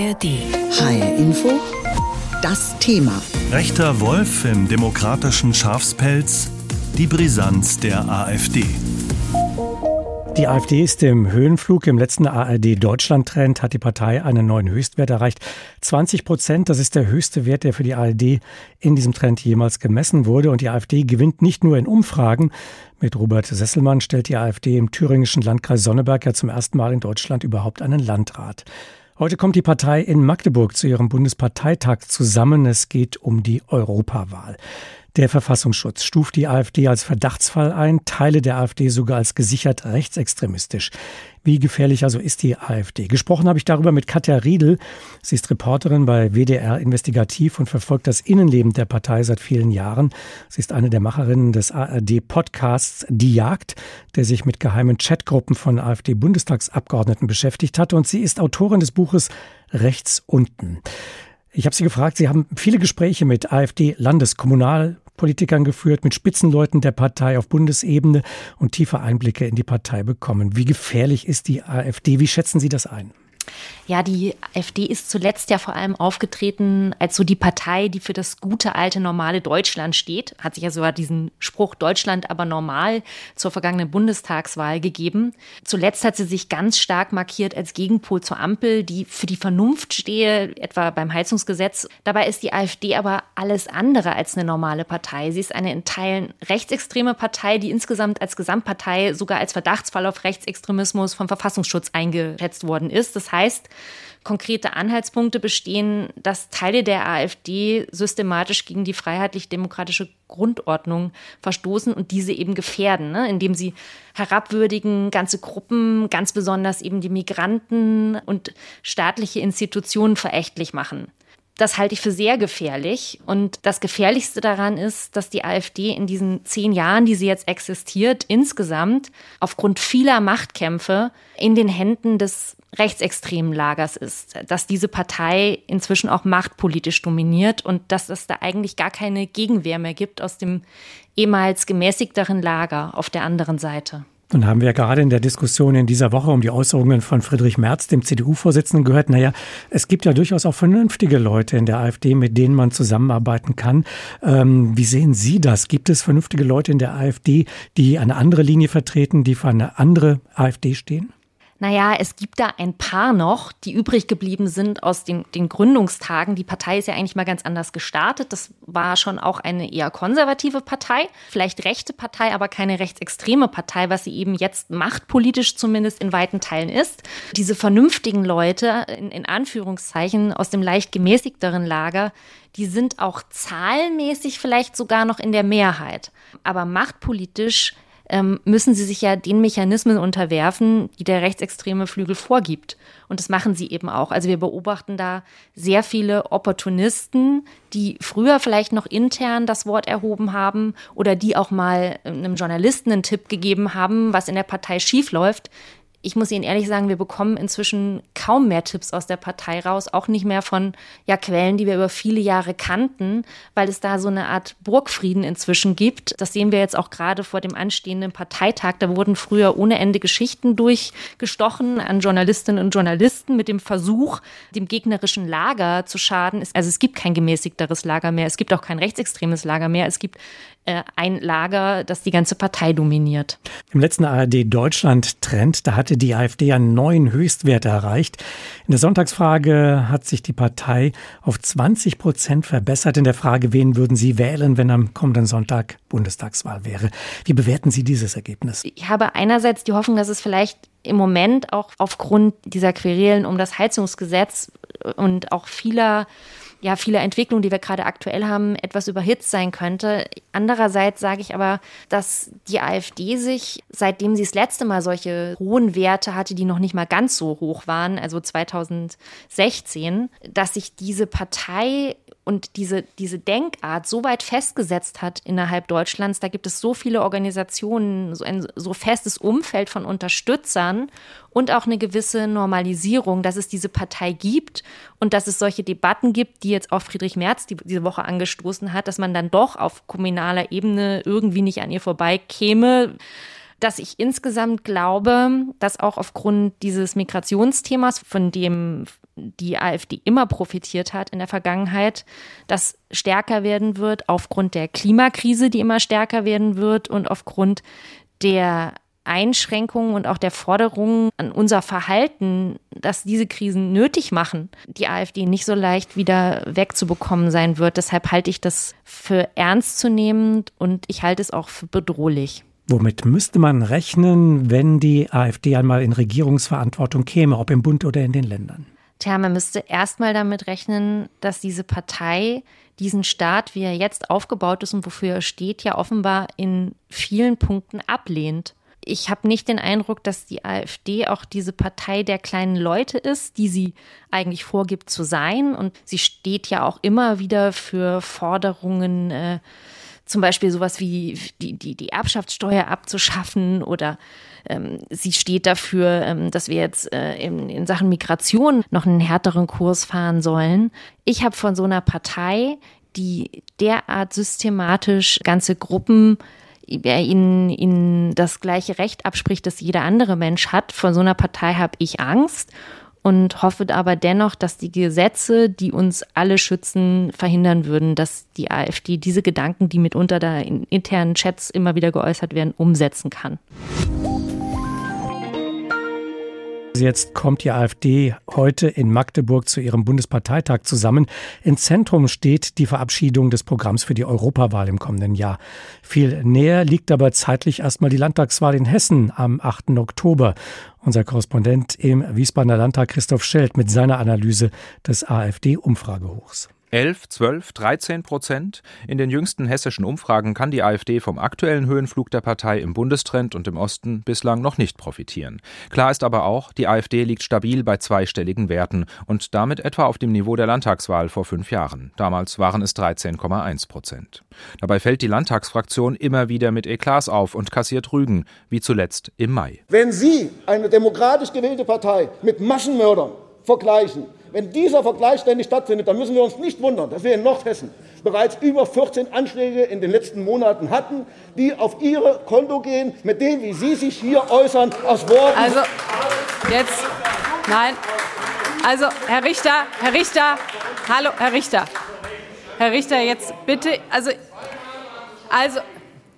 ARD. HR Info. Das Thema. Rechter Wolf im demokratischen Schafspelz. Die Brisanz der AfD. Die AfD ist im Höhenflug. Im letzten ARD-Deutschland-Trend hat die Partei einen neuen Höchstwert erreicht. 20 Prozent, das ist der höchste Wert, der für die ARD in diesem Trend jemals gemessen wurde. Und die AfD gewinnt nicht nur in Umfragen. Mit Robert Sesselmann stellt die AfD im thüringischen Landkreis Sonneberg ja zum ersten Mal in Deutschland überhaupt einen Landrat. Heute kommt die Partei in Magdeburg zu ihrem Bundesparteitag zusammen. Es geht um die Europawahl. Der Verfassungsschutz stuft die AfD als Verdachtsfall ein, Teile der AfD sogar als gesichert rechtsextremistisch. Wie gefährlich also ist die AfD? Gesprochen habe ich darüber mit Katja Riedel. Sie ist Reporterin bei WDR Investigativ und verfolgt das Innenleben der Partei seit vielen Jahren. Sie ist eine der Macherinnen des ARD-Podcasts Die Jagd, der sich mit geheimen Chatgruppen von AfD-Bundestagsabgeordneten beschäftigt hat. Und sie ist Autorin des Buches Rechts unten. Ich habe Sie gefragt, Sie haben viele Gespräche mit AfD-Landeskommunalpolitikern geführt, mit Spitzenleuten der Partei auf Bundesebene und tiefe Einblicke in die Partei bekommen. Wie gefährlich ist die AfD? Wie schätzen Sie das ein? Ja, die AfD ist zuletzt ja vor allem aufgetreten als so die Partei, die für das gute alte normale Deutschland steht. Hat sich ja sogar diesen Spruch Deutschland aber normal zur vergangenen Bundestagswahl gegeben. Zuletzt hat sie sich ganz stark markiert als Gegenpol zur Ampel, die für die Vernunft stehe, etwa beim Heizungsgesetz. Dabei ist die AfD aber alles andere als eine normale Partei. Sie ist eine in Teilen rechtsextreme Partei, die insgesamt als Gesamtpartei sogar als Verdachtsfall auf Rechtsextremismus vom Verfassungsschutz eingeschätzt worden ist. Das heißt, konkrete Anhaltspunkte bestehen, dass Teile der AfD systematisch gegen die freiheitlich-demokratische Grundordnung verstoßen und diese eben gefährden, ne? indem sie herabwürdigen ganze Gruppen, ganz besonders eben die Migranten und staatliche Institutionen verächtlich machen. Das halte ich für sehr gefährlich. Und das Gefährlichste daran ist, dass die AfD in diesen zehn Jahren, die sie jetzt existiert, insgesamt aufgrund vieler Machtkämpfe in den Händen des rechtsextremen Lagers ist, dass diese Partei inzwischen auch machtpolitisch dominiert und dass es da eigentlich gar keine Gegenwehr mehr gibt aus dem ehemals gemäßigteren Lager auf der anderen Seite. Nun haben wir gerade in der Diskussion in dieser Woche um die Äußerungen von Friedrich Merz, dem CDU-Vorsitzenden, gehört, naja, es gibt ja durchaus auch vernünftige Leute in der AfD, mit denen man zusammenarbeiten kann. Ähm, wie sehen Sie das? Gibt es vernünftige Leute in der AfD, die eine andere Linie vertreten, die für eine andere AfD stehen? Naja, es gibt da ein paar noch, die übrig geblieben sind aus den, den Gründungstagen. Die Partei ist ja eigentlich mal ganz anders gestartet. Das war schon auch eine eher konservative Partei, vielleicht rechte Partei, aber keine rechtsextreme Partei, was sie eben jetzt machtpolitisch zumindest in weiten Teilen ist. Diese vernünftigen Leute, in, in Anführungszeichen, aus dem leicht gemäßigteren Lager, die sind auch zahlenmäßig vielleicht sogar noch in der Mehrheit. Aber machtpolitisch ähm, müssen sie sich ja den Mechanismen unterwerfen, die der rechtsextreme Flügel vorgibt. Und das machen sie eben auch. Also wir beobachten da sehr viele Opportunisten, die früher vielleicht noch intern das Wort erhoben haben oder die auch mal einem Journalisten einen Tipp gegeben haben, was in der Partei schiefläuft, ich muss Ihnen ehrlich sagen, wir bekommen inzwischen kaum mehr Tipps aus der Partei raus, auch nicht mehr von ja, Quellen, die wir über viele Jahre kannten, weil es da so eine Art Burgfrieden inzwischen gibt. Das sehen wir jetzt auch gerade vor dem anstehenden Parteitag. Da wurden früher ohne Ende Geschichten durchgestochen an Journalistinnen und Journalisten mit dem Versuch, dem gegnerischen Lager zu schaden. Also es gibt kein gemäßigteres Lager mehr, es gibt auch kein rechtsextremes Lager mehr, es gibt äh, ein Lager, das die ganze Partei dominiert. Im letzten ARD Deutschland Trend, da hatte die AfD einen neuen Höchstwert erreicht. In der Sonntagsfrage hat sich die Partei auf 20 Prozent verbessert. In der Frage, wen würden Sie wählen, wenn am kommenden Sonntag Bundestagswahl wäre? Wie bewerten Sie dieses Ergebnis? Ich habe einerseits die Hoffnung, dass es vielleicht im Moment auch aufgrund dieser Querelen um das Heizungsgesetz und auch vieler ja, viele Entwicklungen, die wir gerade aktuell haben, etwas überhitzt sein könnte. Andererseits sage ich aber, dass die AfD sich, seitdem sie das letzte Mal solche hohen Werte hatte, die noch nicht mal ganz so hoch waren, also 2016, dass sich diese Partei und diese, diese Denkart so weit festgesetzt hat innerhalb Deutschlands. Da gibt es so viele Organisationen, so ein so festes Umfeld von Unterstützern und auch eine gewisse Normalisierung, dass es diese Partei gibt und dass es solche Debatten gibt, die jetzt auch Friedrich Merz die, diese Woche angestoßen hat, dass man dann doch auf kommunaler Ebene irgendwie nicht an ihr vorbeikäme dass ich insgesamt glaube, dass auch aufgrund dieses Migrationsthemas, von dem die AfD immer profitiert hat in der Vergangenheit, das stärker werden wird aufgrund der Klimakrise, die immer stärker werden wird und aufgrund der Einschränkungen und auch der Forderungen an unser Verhalten, dass diese Krisen nötig machen, die AfD nicht so leicht wieder wegzubekommen sein wird. Deshalb halte ich das für ernstzunehmend und ich halte es auch für bedrohlich. Womit müsste man rechnen, wenn die AfD einmal in Regierungsverantwortung käme, ob im Bund oder in den Ländern? Tja, man müsste erstmal damit rechnen, dass diese Partei diesen Staat, wie er jetzt aufgebaut ist und wofür er steht, ja offenbar in vielen Punkten ablehnt ich habe nicht den Eindruck, dass die AfD auch diese Partei der kleinen Leute ist, die sie eigentlich vorgibt zu sein. Und sie steht ja auch immer wieder für Forderungen, äh, zum Beispiel sowas wie die, die, die Erbschaftssteuer abzuschaffen oder ähm, sie steht dafür, ähm, dass wir jetzt äh, in, in Sachen Migration noch einen härteren Kurs fahren sollen. Ich habe von so einer Partei, die derart systematisch ganze Gruppen er ihnen, ihnen das gleiche Recht abspricht, das jeder andere Mensch hat. Von so einer Partei habe ich Angst und hoffe aber dennoch, dass die Gesetze, die uns alle schützen, verhindern würden, dass die AfD diese Gedanken, die mitunter da in internen Chats immer wieder geäußert werden, umsetzen kann. Jetzt kommt die AfD heute in Magdeburg zu ihrem Bundesparteitag zusammen. Im Zentrum steht die Verabschiedung des Programms für die Europawahl im kommenden Jahr. Viel näher liegt aber zeitlich erstmal die Landtagswahl in Hessen am 8. Oktober. Unser Korrespondent im Wiesbadener Landtag Christoph Schelt mit seiner Analyse des AfD-Umfragehochs. 11, 12, 13 Prozent. In den jüngsten hessischen Umfragen kann die AfD vom aktuellen Höhenflug der Partei im Bundestrend und im Osten bislang noch nicht profitieren. Klar ist aber auch, die AfD liegt stabil bei zweistelligen Werten und damit etwa auf dem Niveau der Landtagswahl vor fünf Jahren. Damals waren es 13,1 Prozent. Dabei fällt die Landtagsfraktion immer wieder mit Eklats auf und kassiert Rügen, wie zuletzt im Mai. Wenn Sie eine demokratisch gewählte Partei mit Massenmördern vergleichen, wenn dieser Vergleich ständig stattfindet, dann müssen wir uns nicht wundern, dass wir in Nordhessen bereits über 14 Anschläge in den letzten Monaten hatten, die auf Ihre Konto gehen, mit dem, wie Sie sich hier äußern, aus Worten. Also jetzt, nein. Also Herr Richter, Herr Richter, hallo, Herr Richter. Herr Richter, jetzt bitte, also, also,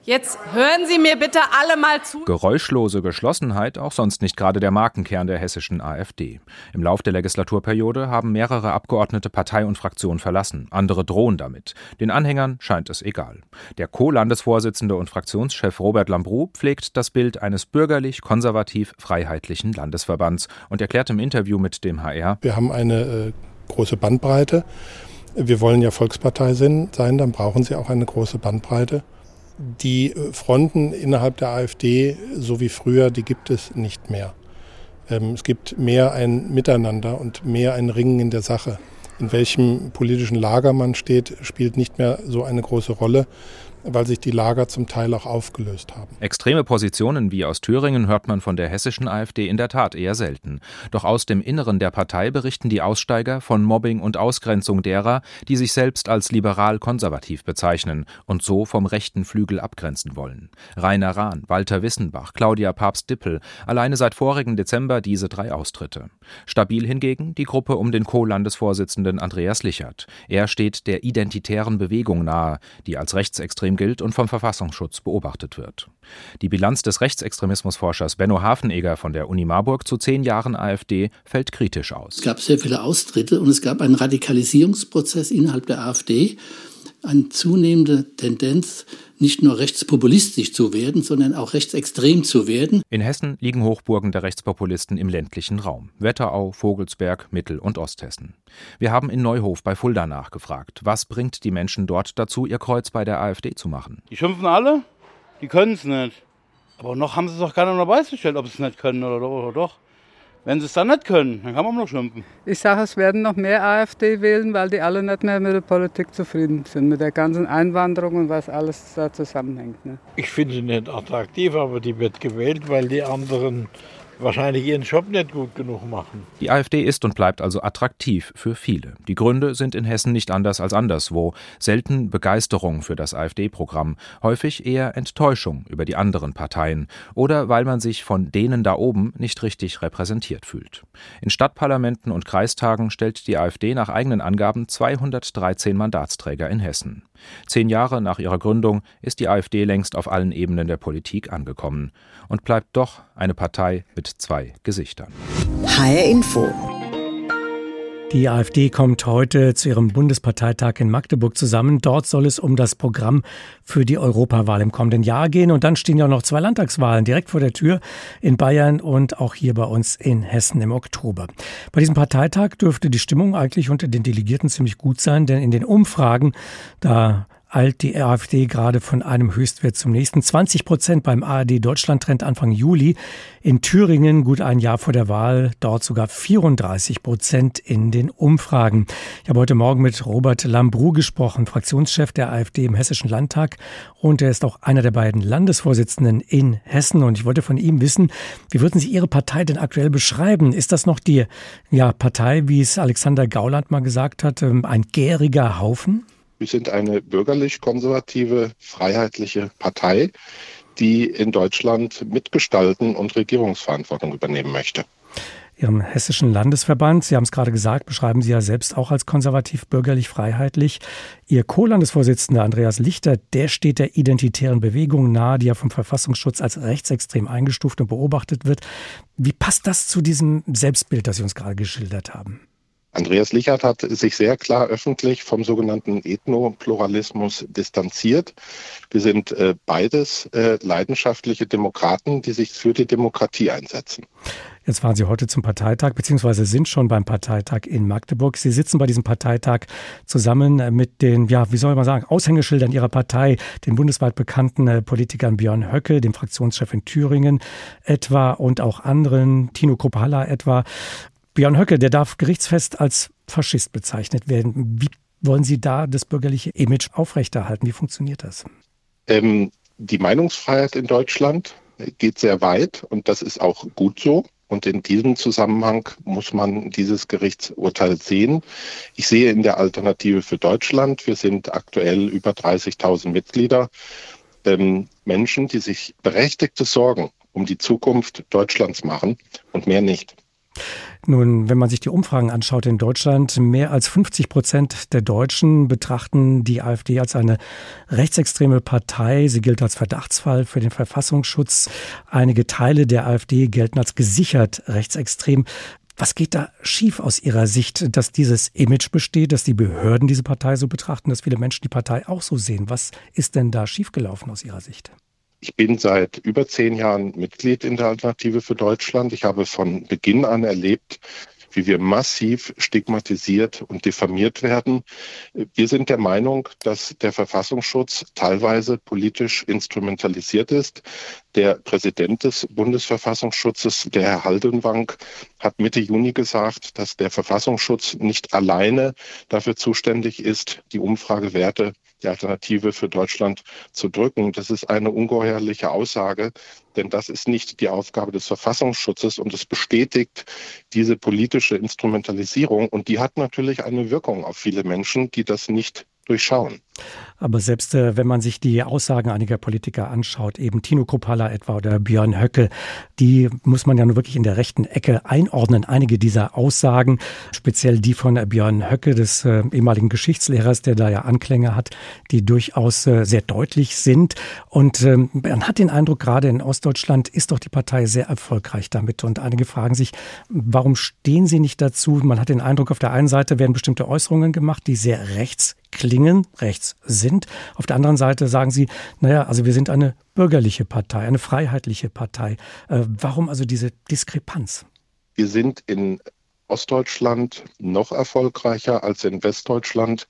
Jetzt hören Sie mir bitte alle mal zu. Geräuschlose Geschlossenheit, auch sonst nicht gerade der Markenkern der hessischen AfD. Im Lauf der Legislaturperiode haben mehrere Abgeordnete Partei und Fraktion verlassen. Andere drohen damit. Den Anhängern scheint es egal. Der Co-Landesvorsitzende und Fraktionschef Robert Lambrou pflegt das Bild eines bürgerlich-konservativ-freiheitlichen Landesverbands und erklärt im Interview mit dem HR: Wir haben eine äh, große Bandbreite. Wir wollen ja Volkspartei sein, dann brauchen Sie auch eine große Bandbreite. Die Fronten innerhalb der AfD, so wie früher, die gibt es nicht mehr. Ähm, es gibt mehr ein Miteinander und mehr ein Ringen in der Sache. In welchem politischen Lager man steht, spielt nicht mehr so eine große Rolle weil sich die Lager zum Teil auch aufgelöst haben. Extreme Positionen wie aus Thüringen hört man von der hessischen AfD in der Tat eher selten. Doch aus dem Inneren der Partei berichten die Aussteiger von Mobbing und Ausgrenzung derer, die sich selbst als liberal-konservativ bezeichnen und so vom rechten Flügel abgrenzen wollen. Rainer Rahn, Walter Wissenbach, Claudia Papst-Dippel, alleine seit vorigen Dezember diese drei Austritte. Stabil hingegen die Gruppe um den Co-Landesvorsitzenden Andreas Lichert. Er steht der identitären Bewegung nahe, die als rechtsextrem Rechtsextrem gilt und vom Verfassungsschutz beobachtet wird. Die Bilanz des Rechtsextremismusforschers Benno Hafenegger von der Uni Marburg zu zehn Jahren AfD fällt kritisch aus. Es gab sehr viele Austritte und es gab einen Radikalisierungsprozess innerhalb der AfD, eine zunehmende Tendenz, nicht nur rechtspopulistisch zu werden, sondern auch rechtsextrem zu werden. In Hessen liegen Hochburgen der Rechtspopulisten im ländlichen Raum. Wetterau, Vogelsberg, Mittel- und Osthessen. Wir haben in Neuhof bei Fulda nachgefragt. Was bringt die Menschen dort dazu, ihr Kreuz bei der AfD zu machen? Die schimpfen alle, die können es nicht. Aber noch haben sie es doch keiner noch beigestellt, ob sie es nicht können oder, oder doch. Wenn sie es dann nicht können, dann kann man noch schimpfen. Ich sage, es werden noch mehr AfD wählen, weil die alle nicht mehr mit der Politik zufrieden sind, mit der ganzen Einwanderung und was alles da zusammenhängt. Ne? Ich finde sie nicht attraktiv, aber die wird gewählt, weil die anderen wahrscheinlich ihren Job nicht gut genug machen. Die AfD ist und bleibt also attraktiv für viele. Die Gründe sind in Hessen nicht anders als anderswo. Selten Begeisterung für das AfD-Programm, häufig eher Enttäuschung über die anderen Parteien oder weil man sich von denen da oben nicht richtig repräsentiert fühlt. In Stadtparlamenten und Kreistagen stellt die AfD nach eigenen Angaben 213 Mandatsträger in Hessen. Zehn Jahre nach ihrer Gründung ist die AfD längst auf allen Ebenen der Politik angekommen und bleibt doch eine Partei mit zwei Gesichtern. HR Info. Die AfD kommt heute zu ihrem Bundesparteitag in Magdeburg zusammen. Dort soll es um das Programm für die Europawahl im kommenden Jahr gehen. Und dann stehen ja noch zwei Landtagswahlen direkt vor der Tür in Bayern und auch hier bei uns in Hessen im Oktober. Bei diesem Parteitag dürfte die Stimmung eigentlich unter den Delegierten ziemlich gut sein, denn in den Umfragen, da eilt die AfD gerade von einem Höchstwert zum nächsten. 20 Prozent beim ARD Deutschland-Trend Anfang Juli. In Thüringen gut ein Jahr vor der Wahl, dort sogar 34 Prozent in den Umfragen. Ich habe heute Morgen mit Robert Lambrou gesprochen, Fraktionschef der AfD im Hessischen Landtag. Und er ist auch einer der beiden Landesvorsitzenden in Hessen. Und ich wollte von ihm wissen, wie würden Sie Ihre Partei denn aktuell beschreiben? Ist das noch die ja, Partei, wie es Alexander Gauland mal gesagt hat, ähm, ein gäriger Haufen? Wir sind eine bürgerlich-konservative, freiheitliche Partei, die in Deutschland mitgestalten und Regierungsverantwortung übernehmen möchte. Ihrem hessischen Landesverband, Sie haben es gerade gesagt, beschreiben Sie ja selbst auch als konservativ, bürgerlich, freiheitlich. Ihr Co-Landesvorsitzender Andreas Lichter, der steht der identitären Bewegung nahe, die ja vom Verfassungsschutz als rechtsextrem eingestuft und beobachtet wird. Wie passt das zu diesem Selbstbild, das Sie uns gerade geschildert haben? Andreas Lichert hat sich sehr klar öffentlich vom sogenannten Ethnopluralismus distanziert. Wir sind äh, beides äh, leidenschaftliche Demokraten, die sich für die Demokratie einsetzen. Jetzt waren Sie heute zum Parteitag, beziehungsweise sind schon beim Parteitag in Magdeburg. Sie sitzen bei diesem Parteitag zusammen mit den, ja, wie soll man sagen, Aushängeschildern Ihrer Partei, den bundesweit bekannten äh, Politikern Björn Höcke, dem Fraktionschef in Thüringen etwa und auch anderen, Tino Kropala etwa. Björn Höcke, der darf gerichtsfest als Faschist bezeichnet werden. Wie wollen Sie da das bürgerliche Image aufrechterhalten? Wie funktioniert das? Ähm, die Meinungsfreiheit in Deutschland geht sehr weit und das ist auch gut so. Und in diesem Zusammenhang muss man dieses Gerichtsurteil sehen. Ich sehe in der Alternative für Deutschland, wir sind aktuell über 30.000 Mitglieder, ähm, Menschen, die sich berechtigte Sorgen um die Zukunft Deutschlands machen und mehr nicht. Nun, wenn man sich die Umfragen anschaut in Deutschland, mehr als 50 Prozent der Deutschen betrachten die AfD als eine rechtsextreme Partei. Sie gilt als Verdachtsfall für den Verfassungsschutz. Einige Teile der AfD gelten als gesichert rechtsextrem. Was geht da schief aus Ihrer Sicht, dass dieses Image besteht, dass die Behörden diese Partei so betrachten, dass viele Menschen die Partei auch so sehen? Was ist denn da schiefgelaufen aus Ihrer Sicht? Ich bin seit über zehn Jahren Mitglied in der Alternative für Deutschland. Ich habe von Beginn an erlebt, wie wir massiv stigmatisiert und diffamiert werden. Wir sind der Meinung, dass der Verfassungsschutz teilweise politisch instrumentalisiert ist. Der Präsident des Bundesverfassungsschutzes, der Herr Haldenwang, hat Mitte Juni gesagt, dass der Verfassungsschutz nicht alleine dafür zuständig ist, die Umfragewerte die Alternative für Deutschland zu drücken. Das ist eine ungeheuerliche Aussage, denn das ist nicht die Aufgabe des Verfassungsschutzes und es bestätigt diese politische Instrumentalisierung und die hat natürlich eine Wirkung auf viele Menschen, die das nicht durchschauen. Aber selbst äh, wenn man sich die Aussagen einiger Politiker anschaut, eben Tino Kropala etwa oder Björn Höcke, die muss man ja nur wirklich in der rechten Ecke einordnen. Einige dieser Aussagen, speziell die von Björn Höcke, des äh, ehemaligen Geschichtslehrers, der da ja Anklänge hat, die durchaus äh, sehr deutlich sind. Und ähm, man hat den Eindruck, gerade in Ostdeutschland ist doch die Partei sehr erfolgreich damit. Und einige fragen sich, warum stehen sie nicht dazu? Man hat den Eindruck, auf der einen Seite werden bestimmte Äußerungen gemacht, die sehr rechts klingen, rechts sind. Auf der anderen Seite sagen sie, naja, also wir sind eine bürgerliche Partei, eine freiheitliche Partei. Äh, warum also diese Diskrepanz? Wir sind in Ostdeutschland noch erfolgreicher als in Westdeutschland,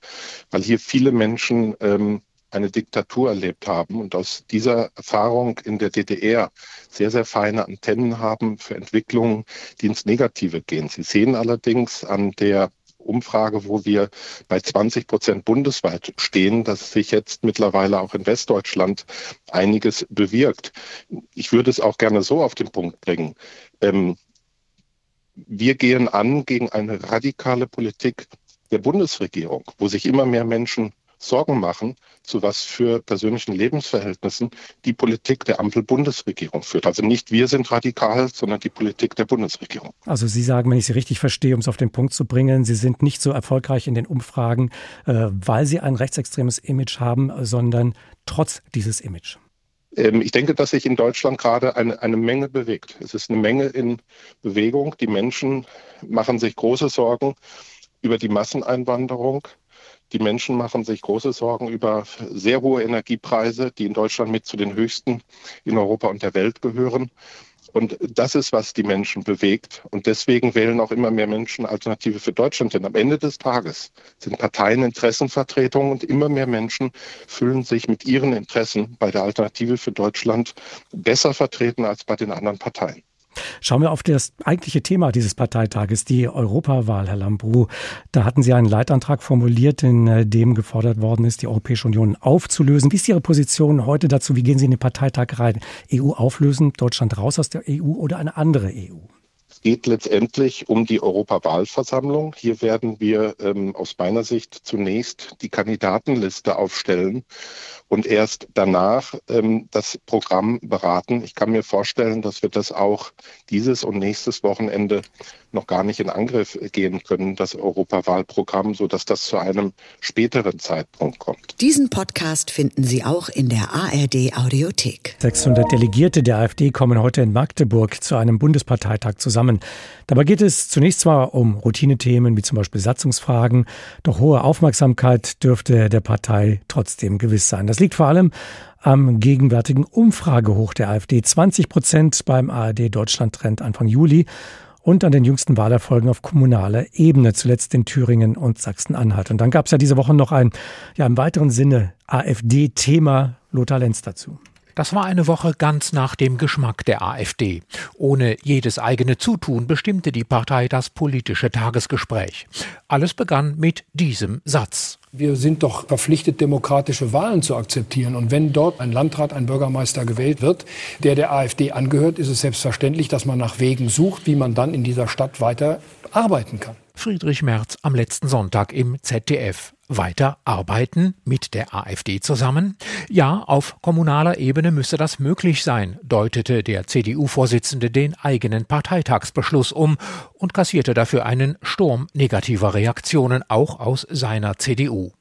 weil hier viele Menschen ähm, eine Diktatur erlebt haben und aus dieser Erfahrung in der DDR sehr, sehr feine Antennen haben für Entwicklungen, die ins Negative gehen. Sie sehen allerdings an der Umfrage, wo wir bei 20 Prozent bundesweit stehen, dass sich jetzt mittlerweile auch in Westdeutschland einiges bewirkt. Ich würde es auch gerne so auf den Punkt bringen. Ähm, wir gehen an gegen eine radikale Politik der Bundesregierung, wo sich immer mehr Menschen Sorgen machen, zu was für persönlichen Lebensverhältnissen die Politik der Ampel-Bundesregierung führt. Also nicht wir sind radikal, sondern die Politik der Bundesregierung. Also Sie sagen, wenn ich Sie richtig verstehe, um es auf den Punkt zu bringen, Sie sind nicht so erfolgreich in den Umfragen, äh, weil Sie ein rechtsextremes Image haben, sondern trotz dieses Image. Ähm, ich denke, dass sich in Deutschland gerade eine, eine Menge bewegt. Es ist eine Menge in Bewegung. Die Menschen machen sich große Sorgen über die Masseneinwanderung. Die Menschen machen sich große Sorgen über sehr hohe Energiepreise, die in Deutschland mit zu den höchsten in Europa und der Welt gehören. Und das ist, was die Menschen bewegt. Und deswegen wählen auch immer mehr Menschen Alternative für Deutschland. Denn am Ende des Tages sind Parteien Interessenvertretungen und immer mehr Menschen fühlen sich mit ihren Interessen bei der Alternative für Deutschland besser vertreten als bei den anderen Parteien. Schauen wir auf das eigentliche Thema dieses Parteitages, die Europawahl, Herr Lambrou. Da hatten Sie einen Leitantrag formuliert, in äh, dem gefordert worden ist, die Europäische Union aufzulösen. Wie ist Ihre Position heute dazu? Wie gehen Sie in den Parteitag rein? EU auflösen, Deutschland raus aus der EU oder eine andere EU? Es geht letztendlich um die Europawahlversammlung. Hier werden wir ähm, aus meiner Sicht zunächst die Kandidatenliste aufstellen und erst danach ähm, das Programm beraten. Ich kann mir vorstellen, dass wir das auch dieses und nächstes Wochenende noch gar nicht in Angriff gehen können, das Europawahlprogramm, sodass das zu einem späteren Zeitpunkt kommt. Diesen Podcast finden Sie auch in der ARD Audiothek. 600 Delegierte der AfD kommen heute in Magdeburg zu einem Bundesparteitag zusammen. Dabei geht es zunächst zwar um Routinethemen wie zum Beispiel Satzungsfragen, doch hohe Aufmerksamkeit dürfte der Partei trotzdem gewiss sein. Das liegt vor allem am gegenwärtigen Umfragehoch der AfD. 20 Prozent beim ARD Deutschland-Trend Anfang Juli und an den jüngsten Wahlerfolgen auf kommunaler Ebene, zuletzt in Thüringen und Sachsen-Anhalt. Und dann gab es ja diese Woche noch ein, ja im weiteren Sinne AfD-Thema. Lothar Lenz dazu. Das war eine Woche ganz nach dem Geschmack der AfD. Ohne jedes eigene Zutun bestimmte die Partei das politische Tagesgespräch. Alles begann mit diesem Satz. Wir sind doch verpflichtet, demokratische Wahlen zu akzeptieren. Und wenn dort ein Landrat, ein Bürgermeister gewählt wird, der der AfD angehört, ist es selbstverständlich, dass man nach Wegen sucht, wie man dann in dieser Stadt weiter arbeiten kann. Friedrich Merz am letzten Sonntag im ZDF. Weiter arbeiten mit der AfD zusammen? Ja, auf kommunaler Ebene müsse das möglich sein, deutete der CDU-Vorsitzende den eigenen Parteitagsbeschluss um und kassierte dafür einen Sturm negativer Reaktionen auch aus seiner CDU.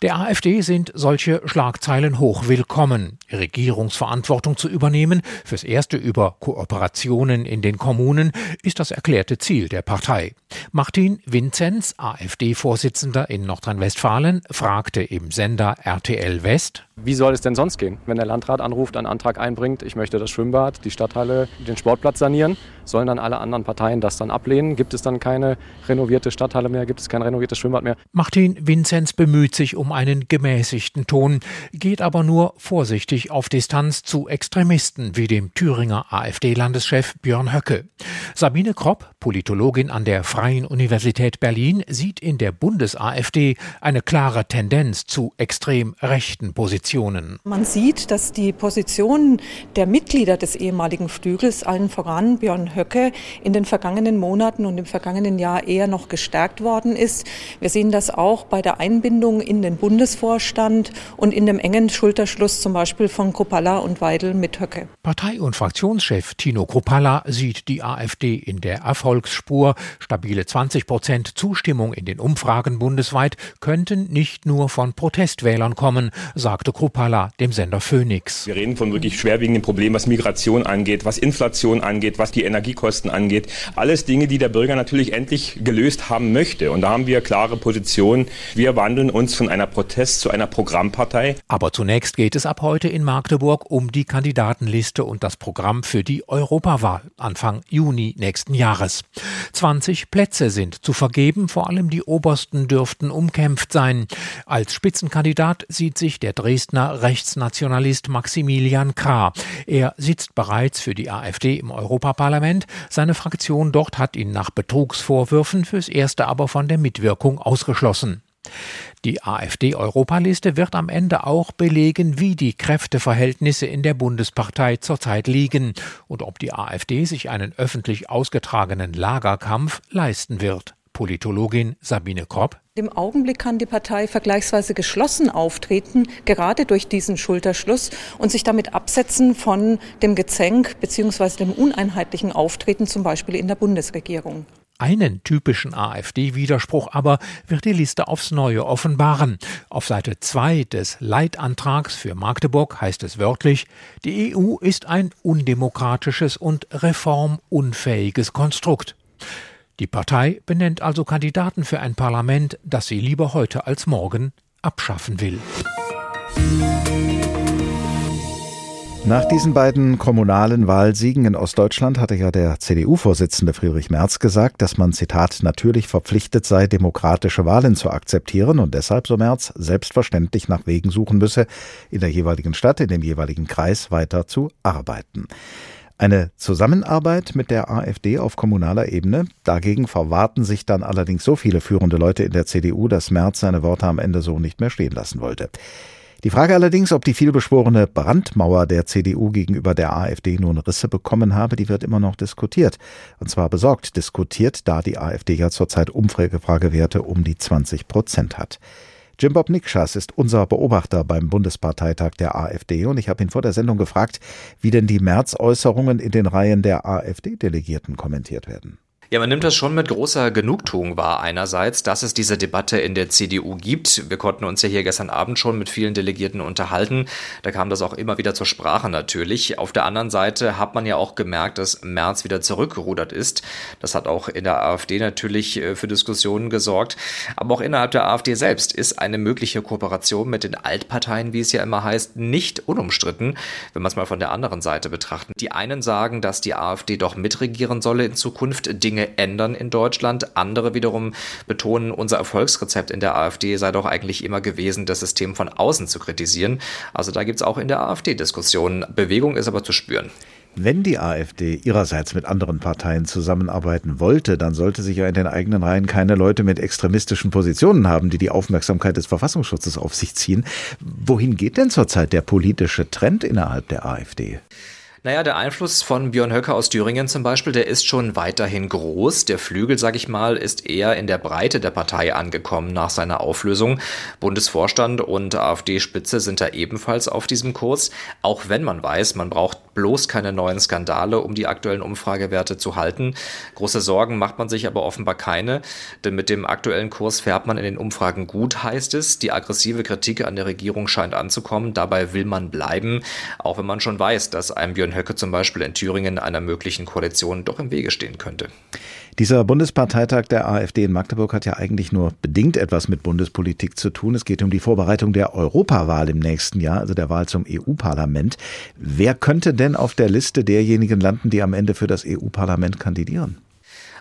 Der AfD sind solche Schlagzeilen hoch willkommen. Regierungsverantwortung zu übernehmen, fürs erste über Kooperationen in den Kommunen, ist das erklärte Ziel der Partei. Martin Vinzenz, AfD-Vorsitzender in Nordrhein-Westfalen, fragte im Sender RTL West, wie soll es denn sonst gehen, wenn der Landrat anruft, einen Antrag einbringt, ich möchte das Schwimmbad, die Stadthalle, den Sportplatz sanieren? Sollen dann alle anderen Parteien das dann ablehnen? Gibt es dann keine renovierte Stadthalle mehr? Gibt es kein renoviertes Schwimmbad mehr? Martin Vinzenz bemüht sich um einen gemäßigten Ton, geht aber nur vorsichtig auf Distanz zu Extremisten wie dem Thüringer AfD-Landeschef Björn Höcke. Sabine Kropp, Politologin an der Freien Universität Berlin, sieht in der Bundes-AfD eine klare Tendenz zu extrem rechten Positionen. Positionen. Man sieht, dass die Positionen der Mitglieder des ehemaligen Flügels, allen voran Björn Höcke, in den vergangenen Monaten und im vergangenen Jahr eher noch gestärkt worden ist. Wir sehen das auch bei der Einbindung in den Bundesvorstand und in dem engen Schulterschluss zum Beispiel von Kropalla und Weidel mit Höcke. Partei- und Fraktionschef Tino Kropalla sieht die AfD in der Erfolgsspur. Stabile 20 Prozent Zustimmung in den Umfragen bundesweit könnten nicht nur von Protestwählern kommen, sagte Kruppala dem Sender Phoenix. Wir reden von wirklich schwerwiegenden Problemen, was Migration angeht, was Inflation angeht, was die Energiekosten angeht. Alles Dinge, die der Bürger natürlich endlich gelöst haben möchte. Und da haben wir klare Positionen. Wir wandeln uns von einer Protest zu einer Programmpartei. Aber zunächst geht es ab heute in Magdeburg um die Kandidatenliste und das Programm für die Europawahl Anfang Juni nächsten Jahres. 20 Plätze sind zu vergeben, vor allem die obersten dürften umkämpft sein. Als Spitzenkandidat sieht sich der Dresdner Rechtsnationalist Maximilian Krah. Er sitzt bereits für die AfD im Europaparlament. Seine Fraktion dort hat ihn nach Betrugsvorwürfen fürs Erste aber von der Mitwirkung ausgeschlossen. Die AfD-Europaliste wird am Ende auch belegen, wie die Kräfteverhältnisse in der Bundespartei zurzeit liegen und ob die AfD sich einen öffentlich ausgetragenen Lagerkampf leisten wird. Politologin Sabine Kropp. Im Augenblick kann die Partei vergleichsweise geschlossen auftreten, gerade durch diesen Schulterschluss und sich damit absetzen von dem Gezänk bzw. dem uneinheitlichen Auftreten zum Beispiel in der Bundesregierung. Einen typischen AfD-Widerspruch aber wird die Liste aufs Neue offenbaren. Auf Seite 2 des Leitantrags für Magdeburg heißt es wörtlich, die EU ist ein undemokratisches und reformunfähiges Konstrukt. Die Partei benennt also Kandidaten für ein Parlament, das sie lieber heute als morgen abschaffen will. Nach diesen beiden kommunalen Wahlsiegen in Ostdeutschland hatte ja der CDU-Vorsitzende Friedrich Merz gesagt, dass man, Zitat, natürlich verpflichtet sei, demokratische Wahlen zu akzeptieren und deshalb, so Merz, selbstverständlich nach Wegen suchen müsse, in der jeweiligen Stadt, in dem jeweiligen Kreis weiter zu arbeiten. Eine Zusammenarbeit mit der AfD auf kommunaler Ebene. Dagegen verwahrten sich dann allerdings so viele führende Leute in der CDU, dass Merz seine Worte am Ende so nicht mehr stehen lassen wollte. Die Frage allerdings, ob die vielbeschworene Brandmauer der CDU gegenüber der AfD nun Risse bekommen habe, die wird immer noch diskutiert. Und zwar besorgt diskutiert, da die AfD ja zurzeit Umfragewerte um die 20 Prozent hat. Jim Bob Nikschas ist unser Beobachter beim Bundesparteitag der AfD und ich habe ihn vor der Sendung gefragt, wie denn die März-Äußerungen in den Reihen der AfD-Delegierten kommentiert werden. Ja, man nimmt das schon mit großer Genugtuung wahr. Einerseits, dass es diese Debatte in der CDU gibt. Wir konnten uns ja hier gestern Abend schon mit vielen Delegierten unterhalten. Da kam das auch immer wieder zur Sprache natürlich. Auf der anderen Seite hat man ja auch gemerkt, dass Merz wieder zurückgerudert ist. Das hat auch in der AfD natürlich äh, für Diskussionen gesorgt. Aber auch innerhalb der AfD selbst ist eine mögliche Kooperation mit den Altparteien, wie es ja immer heißt, nicht unumstritten, wenn man es mal von der anderen Seite betrachtet. Die einen sagen, dass die AfD doch mitregieren solle in Zukunft, Dinge Dinge ändern in Deutschland. Andere wiederum betonen, unser Erfolgsrezept in der AfD sei doch eigentlich immer gewesen, das System von außen zu kritisieren. Also da gibt es auch in der AfD Diskussionen. Bewegung ist aber zu spüren. Wenn die AfD ihrerseits mit anderen Parteien zusammenarbeiten wollte, dann sollte sich ja in den eigenen Reihen keine Leute mit extremistischen Positionen haben, die die Aufmerksamkeit des Verfassungsschutzes auf sich ziehen. Wohin geht denn zurzeit der politische Trend innerhalb der AfD? Naja, der Einfluss von Björn Höcke aus Thüringen zum Beispiel, der ist schon weiterhin groß. Der Flügel, sag ich mal, ist eher in der Breite der Partei angekommen nach seiner Auflösung. Bundesvorstand und AfD-Spitze sind da ebenfalls auf diesem Kurs. Auch wenn man weiß, man braucht bloß keine neuen Skandale, um die aktuellen Umfragewerte zu halten. Große Sorgen macht man sich aber offenbar keine, denn mit dem aktuellen Kurs fährt man in den Umfragen gut, heißt es. Die aggressive Kritik an der Regierung scheint anzukommen. Dabei will man bleiben, auch wenn man schon weiß, dass einem Björn Höcke zum Beispiel in Thüringen einer möglichen Koalition doch im Wege stehen könnte. Dieser Bundesparteitag der AfD in Magdeburg hat ja eigentlich nur bedingt etwas mit Bundespolitik zu tun. Es geht um die Vorbereitung der Europawahl im nächsten Jahr, also der Wahl zum EU-Parlament. Wer könnte denn auf der Liste derjenigen landen, die am Ende für das EU-Parlament kandidieren?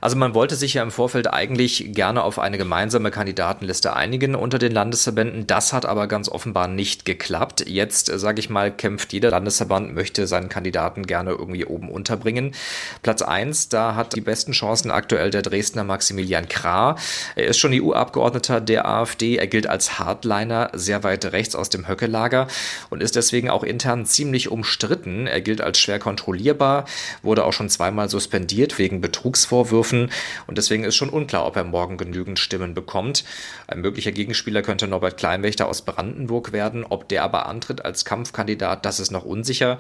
Also man wollte sich ja im Vorfeld eigentlich gerne auf eine gemeinsame Kandidatenliste einigen unter den Landesverbänden. Das hat aber ganz offenbar nicht geklappt. Jetzt, äh, sage ich mal, kämpft jeder Landesverband, möchte seinen Kandidaten gerne irgendwie oben unterbringen. Platz eins, da hat die besten Chancen aktuell der Dresdner Maximilian Krah. Er ist schon EU-Abgeordneter der AfD. Er gilt als Hardliner, sehr weit rechts aus dem Höcke-Lager und ist deswegen auch intern ziemlich umstritten. Er gilt als schwer kontrollierbar, wurde auch schon zweimal suspendiert wegen Betrugsvorwürfen Vorwürfen. Und deswegen ist schon unklar, ob er morgen genügend Stimmen bekommt. Ein möglicher Gegenspieler könnte Norbert Kleinwächter aus Brandenburg werden. Ob der aber antritt als Kampfkandidat, das ist noch unsicher.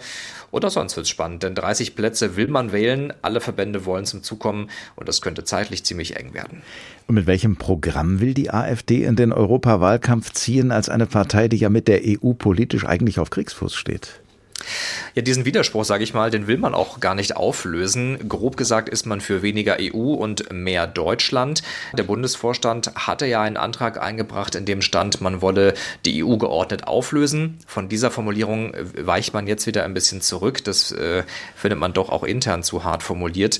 Oder sonst wird es spannend, denn 30 Plätze will man wählen. Alle Verbände wollen zum Zukommen und das könnte zeitlich ziemlich eng werden. Und mit welchem Programm will die AfD in den Europawahlkampf ziehen als eine Partei, die ja mit der EU politisch eigentlich auf Kriegsfuß steht? Ja, diesen Widerspruch, sage ich mal, den will man auch gar nicht auflösen. Grob gesagt ist man für weniger EU und mehr Deutschland. Der Bundesvorstand hatte ja einen Antrag eingebracht, in dem stand, man wolle die EU geordnet auflösen. Von dieser Formulierung weicht man jetzt wieder ein bisschen zurück. Das äh, findet man doch auch intern zu hart formuliert.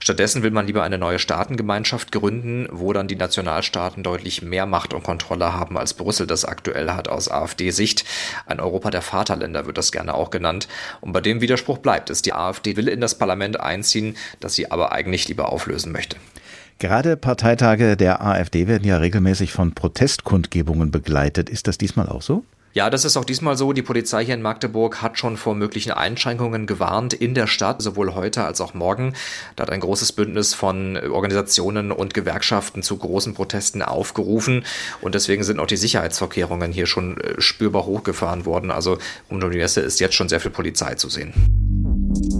Stattdessen will man lieber eine neue Staatengemeinschaft gründen, wo dann die Nationalstaaten deutlich mehr Macht und Kontrolle haben, als Brüssel das aktuell hat aus AfD-Sicht. Ein Europa der Vaterländer wird das gerne auch genannt. Und bei dem Widerspruch bleibt es. Die AfD will in das Parlament einziehen, das sie aber eigentlich lieber auflösen möchte. Gerade Parteitage der AfD werden ja regelmäßig von Protestkundgebungen begleitet. Ist das diesmal auch so? Ja, das ist auch diesmal so. Die Polizei hier in Magdeburg hat schon vor möglichen Einschränkungen gewarnt in der Stadt, sowohl heute als auch morgen. Da hat ein großes Bündnis von Organisationen und Gewerkschaften zu großen Protesten aufgerufen. Und deswegen sind auch die Sicherheitsvorkehrungen hier schon äh, spürbar hochgefahren worden. Also um die Messe ist jetzt schon sehr viel Polizei zu sehen.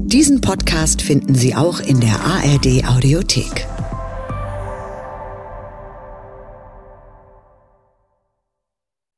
Diesen Podcast finden Sie auch in der ARD Audiothek.